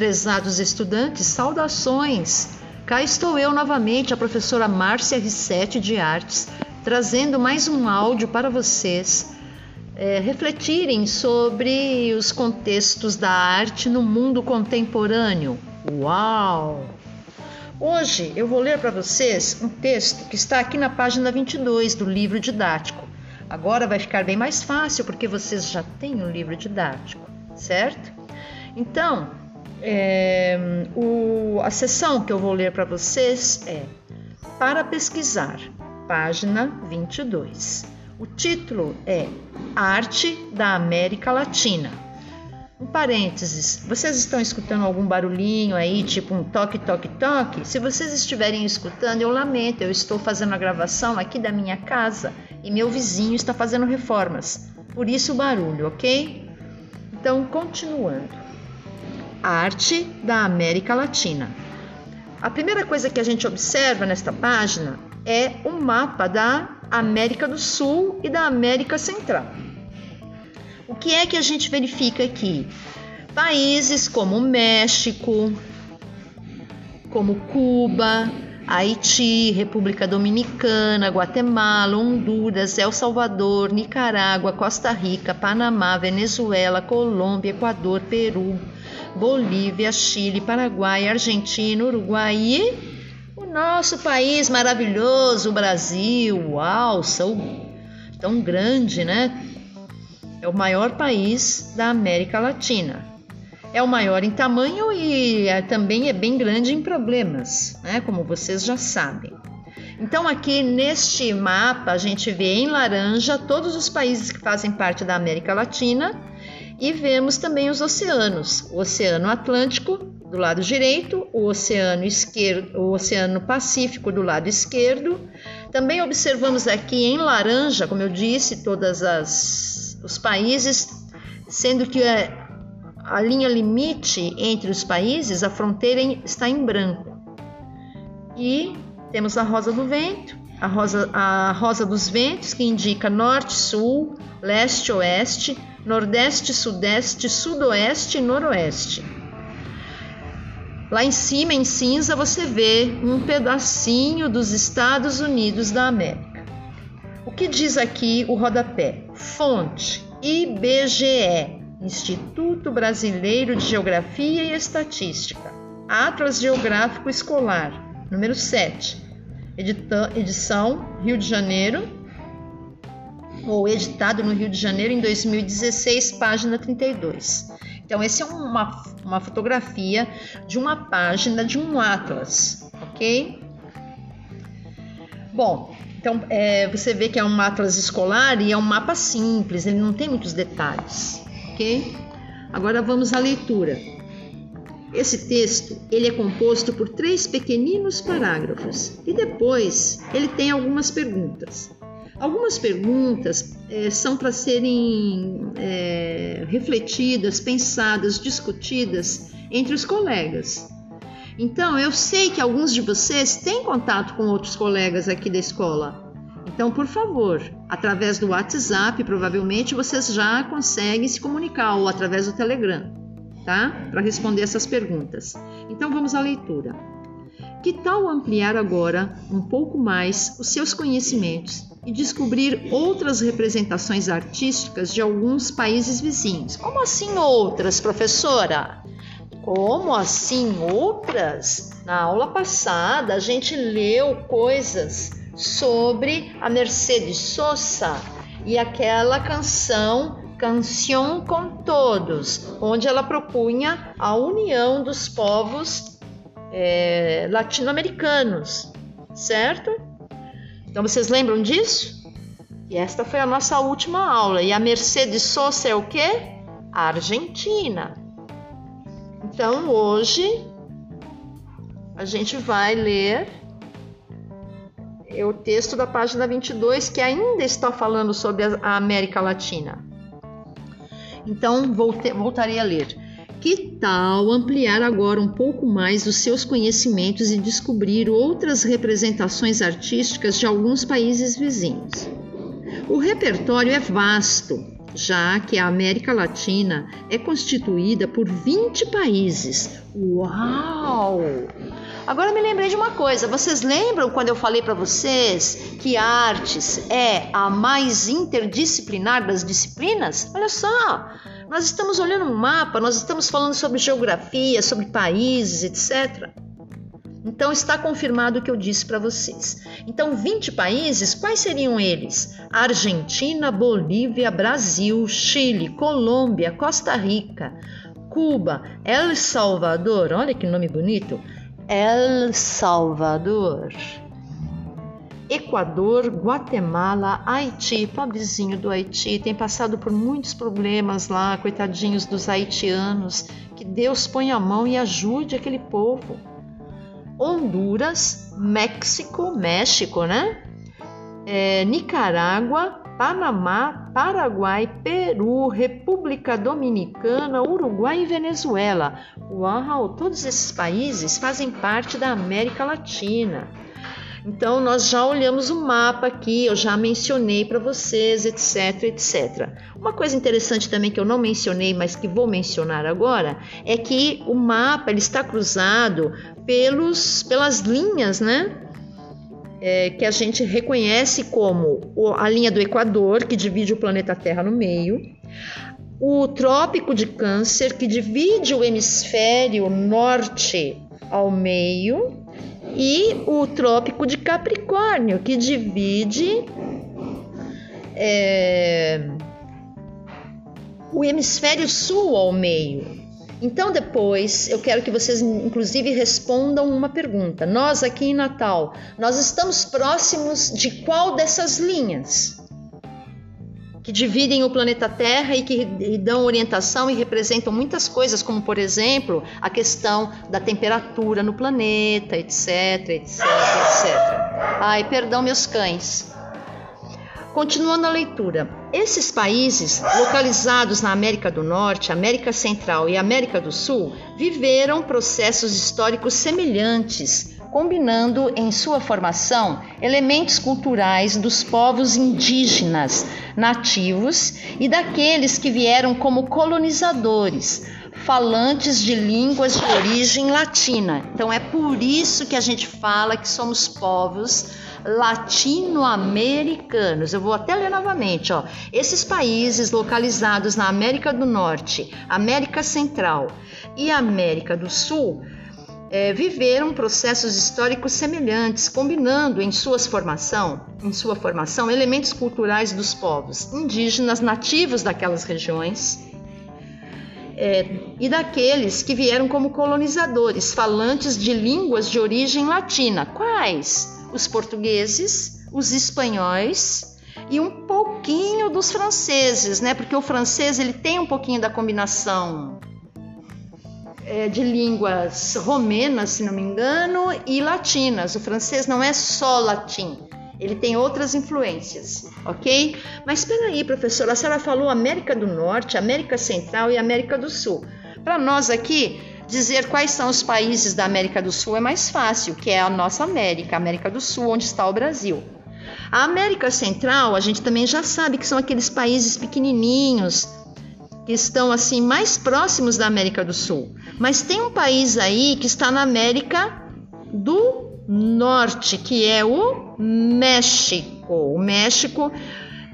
prezados estudantes, saudações! Cá estou eu novamente, a professora Márcia Rissetti de Artes, trazendo mais um áudio para vocês é, refletirem sobre os contextos da arte no mundo contemporâneo. Uau! Hoje eu vou ler para vocês um texto que está aqui na página 22 do livro didático. Agora vai ficar bem mais fácil porque vocês já têm um livro didático, certo? Então, é, o, a sessão que eu vou ler para vocês é Para Pesquisar, página 22. O título é Arte da América Latina. Um parênteses, vocês estão escutando algum barulhinho aí, tipo um toque, toque, toque? Se vocês estiverem escutando, eu lamento, eu estou fazendo a gravação aqui da minha casa e meu vizinho está fazendo reformas. Por isso o barulho, ok? Então, continuando. Arte da América Latina. A primeira coisa que a gente observa nesta página é um mapa da América do Sul e da América Central. O que é que a gente verifica aqui? Países como México, como Cuba, Haiti, República Dominicana, Guatemala, Honduras, El Salvador, Nicarágua, Costa Rica, Panamá, Venezuela, Colômbia, Equador, Peru, Bolívia, Chile, Paraguai, Argentina, Uruguai e o nosso país maravilhoso, o Brasil. Uau, são tão grande, né? É o maior país da América Latina. É o maior em tamanho e é, também é bem grande em problemas, né? Como vocês já sabem. Então, aqui neste mapa, a gente vê em laranja todos os países que fazem parte da América Latina e vemos também os oceanos: o Oceano Atlântico do lado direito, o Oceano esquerdo, o Oceano Pacífico do lado esquerdo. Também observamos aqui em laranja, como eu disse, todas as os países, sendo que a, a linha limite entre os países, a fronteira está em branco. E temos a rosa do vento, a rosa, a rosa dos ventos, que indica norte, sul, leste, oeste, nordeste, sudeste, sudoeste e noroeste. Lá em cima, em cinza, você vê um pedacinho dos Estados Unidos da América. O que diz aqui o rodapé? Fonte IBGE, Instituto Brasileiro de Geografia e Estatística. Atlas Geográfico Escolar, número 7. Edição Rio de Janeiro, ou editado no Rio de Janeiro em 2016, página 32. Então, essa é uma, uma fotografia de uma página de um atlas, ok? Bom, então é, você vê que é um atlas escolar e é um mapa simples, ele não tem muitos detalhes, ok? Agora vamos à leitura. Esse texto ele é composto por três pequeninos parágrafos e depois ele tem algumas perguntas. Algumas perguntas é, são para serem é, refletidas, pensadas, discutidas entre os colegas. Então, eu sei que alguns de vocês têm contato com outros colegas aqui da escola. Então, por favor, através do WhatsApp, provavelmente vocês já conseguem se comunicar ou através do Telegram, tá? Para responder essas perguntas. Então, vamos à leitura. Que tal ampliar agora um pouco mais os seus conhecimentos e descobrir outras representações artísticas de alguns países vizinhos? Como assim outras, professora? Como assim outras? Na aula passada a gente leu coisas sobre a Mercedes Sosa e aquela canção Canção com Todos, onde ela propunha a união dos povos é, latino-americanos, certo? Então vocês lembram disso? E esta foi a nossa última aula. E a Mercedes Sosa é o quê? A Argentina. Então hoje a gente vai ler o texto da página 22 que ainda está falando sobre a América Latina. Então voltarei a ler. Que tal ampliar agora um pouco mais os seus conhecimentos e descobrir outras representações artísticas de alguns países vizinhos? O repertório é vasto já que a América Latina é constituída por 20 países. Uau! Agora me lembrei de uma coisa. Vocês lembram quando eu falei para vocês que artes é a mais interdisciplinar das disciplinas? Olha só, nós estamos olhando um mapa, nós estamos falando sobre geografia, sobre países, etc. Então está confirmado o que eu disse para vocês. Então, 20 países, quais seriam eles? Argentina, Bolívia, Brasil, Chile, Colômbia, Costa Rica, Cuba, El Salvador, olha que nome bonito. El Salvador. Equador, Guatemala, Haiti, pobrezinho do Haiti, tem passado por muitos problemas lá, coitadinhos dos haitianos. Que Deus ponha a mão e ajude aquele povo. Honduras, México, México, né? É, Nicarágua, Panamá, Paraguai, Peru, República Dominicana, Uruguai e Venezuela. Uau! Todos esses países fazem parte da América Latina. Então, nós já olhamos o mapa aqui, eu já mencionei para vocês, etc, etc. Uma coisa interessante também que eu não mencionei, mas que vou mencionar agora, é que o mapa ele está cruzado pelos, pelas linhas, né? É, que a gente reconhece como a linha do Equador, que divide o planeta Terra no meio, o Trópico de Câncer, que divide o hemisfério norte ao meio, e o Trópico de Capricórnio, que divide é, o hemisfério sul ao meio. Então, depois, eu quero que vocês, inclusive, respondam uma pergunta. Nós aqui em Natal, nós estamos próximos de qual dessas linhas? Que dividem o planeta Terra e que dão orientação e representam muitas coisas, como, por exemplo, a questão da temperatura no planeta, etc, etc, etc. Ai, perdão, meus cães. Continuando a leitura, esses países, localizados na América do Norte, América Central e América do Sul, viveram processos históricos semelhantes, combinando em sua formação elementos culturais dos povos indígenas, nativos e daqueles que vieram como colonizadores, falantes de línguas de origem latina. Então é por isso que a gente fala que somos povos latino-americanos. Eu vou até ler novamente, ó. Esses países localizados na América do Norte, América Central e América do Sul é, viveram processos históricos semelhantes, combinando em suas formação, em sua formação elementos culturais dos povos indígenas nativos daquelas regiões é, e daqueles que vieram como colonizadores, falantes de línguas de origem latina. Quais? os portugueses, os espanhóis e um pouquinho dos franceses, né? Porque o francês ele tem um pouquinho da combinação é, de línguas romenas, se não me engano, e latinas. O francês não é só latim, ele tem outras influências, ok? Mas espera aí, professora, a senhora falou América do Norte, América Central e América do Sul. Para nós aqui, dizer quais são os países da América do Sul é mais fácil, que é a nossa América, América do Sul, onde está o Brasil. A América Central, a gente também já sabe que são aqueles países pequenininhos que estão assim mais próximos da América do Sul. Mas tem um país aí que está na América do Norte, que é o México. O México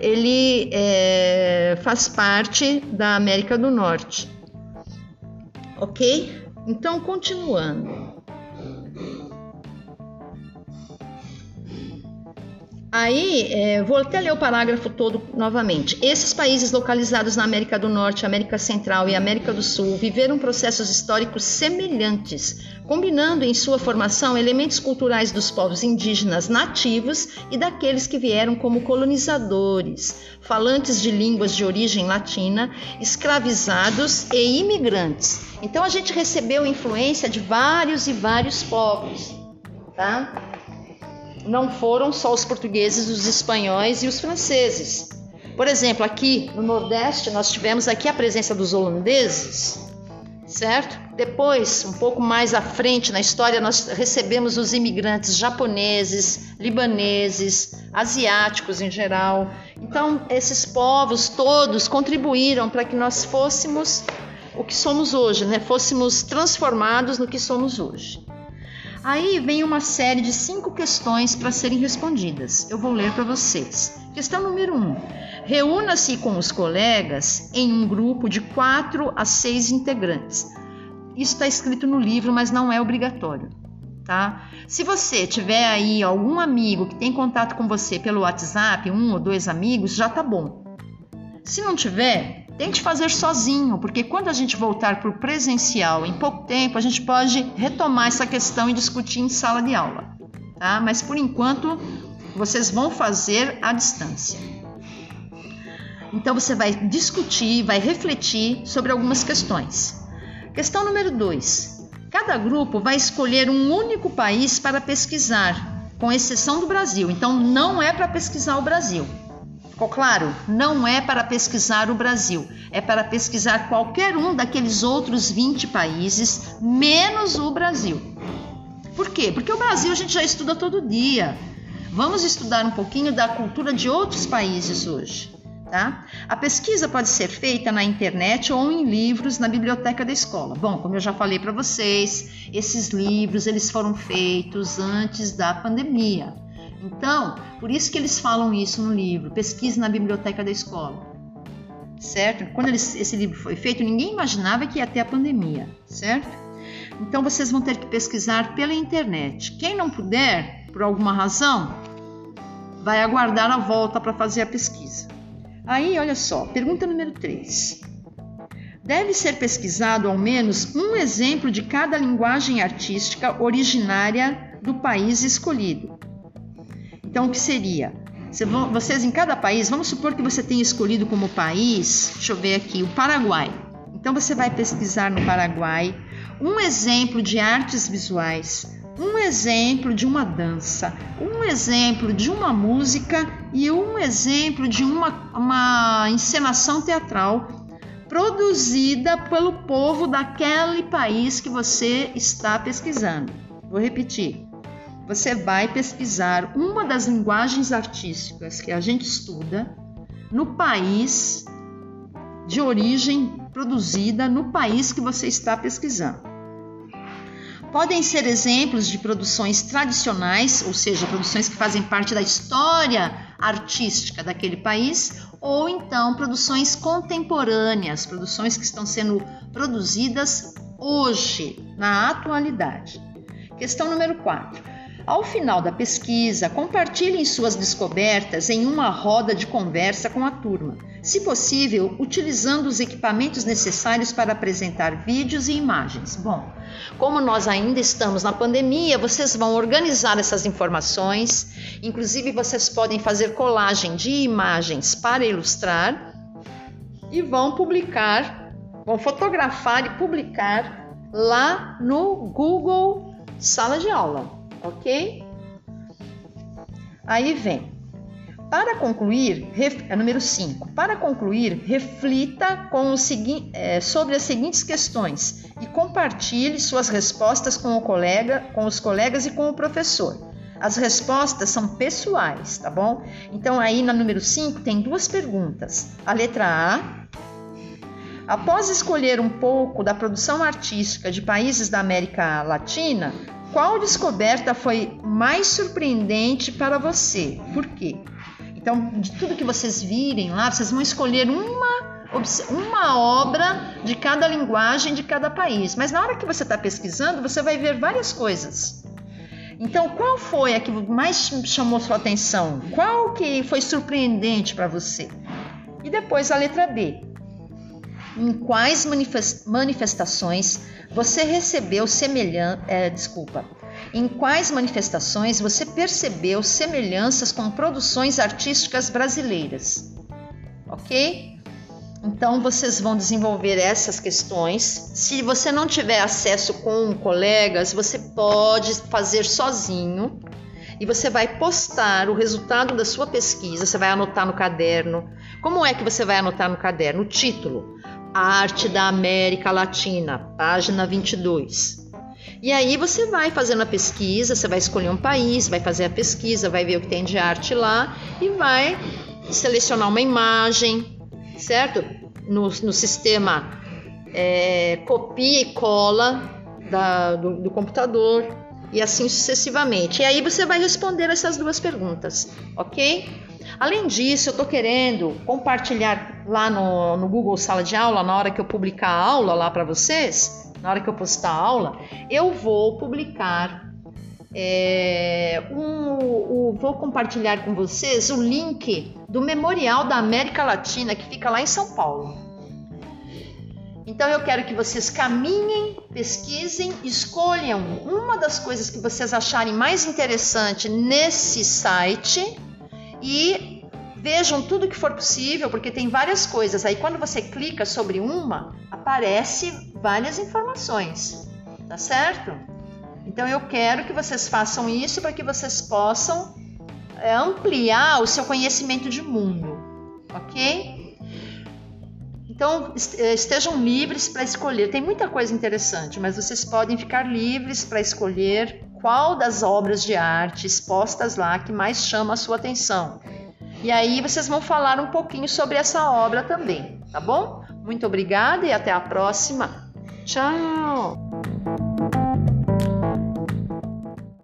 ele é, faz parte da América do Norte, ok? Então, continuando. Aí, é, vou até ler o parágrafo todo novamente. Esses países localizados na América do Norte, América Central e América do Sul viveram processos históricos semelhantes, combinando em sua formação elementos culturais dos povos indígenas nativos e daqueles que vieram como colonizadores, falantes de línguas de origem latina, escravizados e imigrantes. Então, a gente recebeu influência de vários e vários povos, tá? Não foram só os portugueses, os espanhóis e os franceses. Por exemplo, aqui no Nordeste nós tivemos aqui a presença dos holandeses, certo? Depois, um pouco mais à frente na história, nós recebemos os imigrantes japoneses, libaneses, asiáticos em geral. Então, esses povos todos contribuíram para que nós fôssemos o que somos hoje, né? Fôssemos transformados no que somos hoje. Aí vem uma série de cinco questões para serem respondidas. Eu vou ler para vocês. Questão número um: reúna-se com os colegas em um grupo de quatro a seis integrantes. Isso está escrito no livro, mas não é obrigatório. Tá? Se você tiver aí algum amigo que tem contato com você pelo WhatsApp, um ou dois amigos, já tá bom. Se não tiver, Tente fazer sozinho, porque quando a gente voltar para o presencial em pouco tempo, a gente pode retomar essa questão e discutir em sala de aula. Tá? Mas por enquanto, vocês vão fazer à distância. Então você vai discutir, vai refletir sobre algumas questões. Questão número 2. Cada grupo vai escolher um único país para pesquisar, com exceção do Brasil. Então não é para pesquisar o Brasil. Ficou claro? Não é para pesquisar o Brasil, é para pesquisar qualquer um daqueles outros 20 países, menos o Brasil. Por quê? Porque o Brasil a gente já estuda todo dia. Vamos estudar um pouquinho da cultura de outros países hoje. Tá? A pesquisa pode ser feita na internet ou em livros na biblioteca da escola. Bom, como eu já falei para vocês, esses livros eles foram feitos antes da pandemia. Então, por isso que eles falam isso no livro, pesquise na biblioteca da escola. Certo? Quando eles, esse livro foi feito, ninguém imaginava que ia ter a pandemia, certo? Então vocês vão ter que pesquisar pela internet. Quem não puder, por alguma razão, vai aguardar a volta para fazer a pesquisa. Aí, olha só, pergunta número 3. Deve ser pesquisado ao menos um exemplo de cada linguagem artística originária do país escolhido. Então, o que seria? Vocês em cada país, vamos supor que você tenha escolhido como país, deixa eu ver aqui, o Paraguai. Então você vai pesquisar no Paraguai um exemplo de artes visuais, um exemplo de uma dança, um exemplo de uma música e um exemplo de uma, uma encenação teatral produzida pelo povo daquele país que você está pesquisando. Vou repetir você vai pesquisar uma das linguagens artísticas que a gente estuda no país de origem produzida no país que você está pesquisando. Podem ser exemplos de produções tradicionais, ou seja, produções que fazem parte da história artística daquele país, ou então produções contemporâneas, produções que estão sendo produzidas hoje, na atualidade. Questão número 4. Ao final da pesquisa, compartilhem suas descobertas em uma roda de conversa com a turma, se possível, utilizando os equipamentos necessários para apresentar vídeos e imagens. Bom, como nós ainda estamos na pandemia, vocês vão organizar essas informações, inclusive vocês podem fazer colagem de imagens para ilustrar e vão publicar, vão fotografar e publicar lá no Google Sala de Aula ok? Aí vem. Para concluir, ref, é número 5. Para concluir, reflita com o segui, é, sobre as seguintes questões e compartilhe suas respostas com o colega, com os colegas e com o professor. As respostas são pessoais, tá bom? Então aí na número 5 tem duas perguntas. A letra A Após escolher um pouco da produção artística de países da América Latina, qual descoberta foi mais surpreendente para você? Por quê? Então, de tudo que vocês virem lá, vocês vão escolher uma, uma obra de cada linguagem de cada país. Mas na hora que você está pesquisando, você vai ver várias coisas. Então, qual foi a que mais chamou sua atenção? Qual que foi surpreendente para você? E depois a letra B. Em quais manifestações você recebeu semelhança, é, desculpa, em quais manifestações você percebeu semelhanças com produções artísticas brasileiras? Ok? Então vocês vão desenvolver essas questões. Se você não tiver acesso com colegas, você pode fazer sozinho e você vai postar o resultado da sua pesquisa. Você vai anotar no caderno. Como é que você vai anotar no caderno? O título Arte da América Latina, página 22. E aí você vai fazendo a pesquisa, você vai escolher um país, vai fazer a pesquisa, vai ver o que tem de arte lá e vai selecionar uma imagem, certo? No, no sistema é, copia e cola da, do, do computador e assim sucessivamente. E aí você vai responder essas duas perguntas, ok? Além disso, eu estou querendo compartilhar lá no, no Google Sala de Aula, na hora que eu publicar a aula lá para vocês, na hora que eu postar a aula, eu vou publicar, é, um, um, vou compartilhar com vocês o link do Memorial da América Latina que fica lá em São Paulo. Então eu quero que vocês caminhem, pesquisem, escolham uma das coisas que vocês acharem mais interessante nesse site e vejam tudo que for possível, porque tem várias coisas. Aí quando você clica sobre uma, aparece várias informações, tá certo? Então eu quero que vocês façam isso para que vocês possam é, ampliar o seu conhecimento de mundo, ok? Então é, estejam livres para escolher. Tem muita coisa interessante, mas vocês podem ficar livres para escolher qual das obras de arte expostas lá que mais chama a sua atenção. E aí vocês vão falar um pouquinho sobre essa obra também, tá bom? Muito obrigada e até a próxima. Tchau!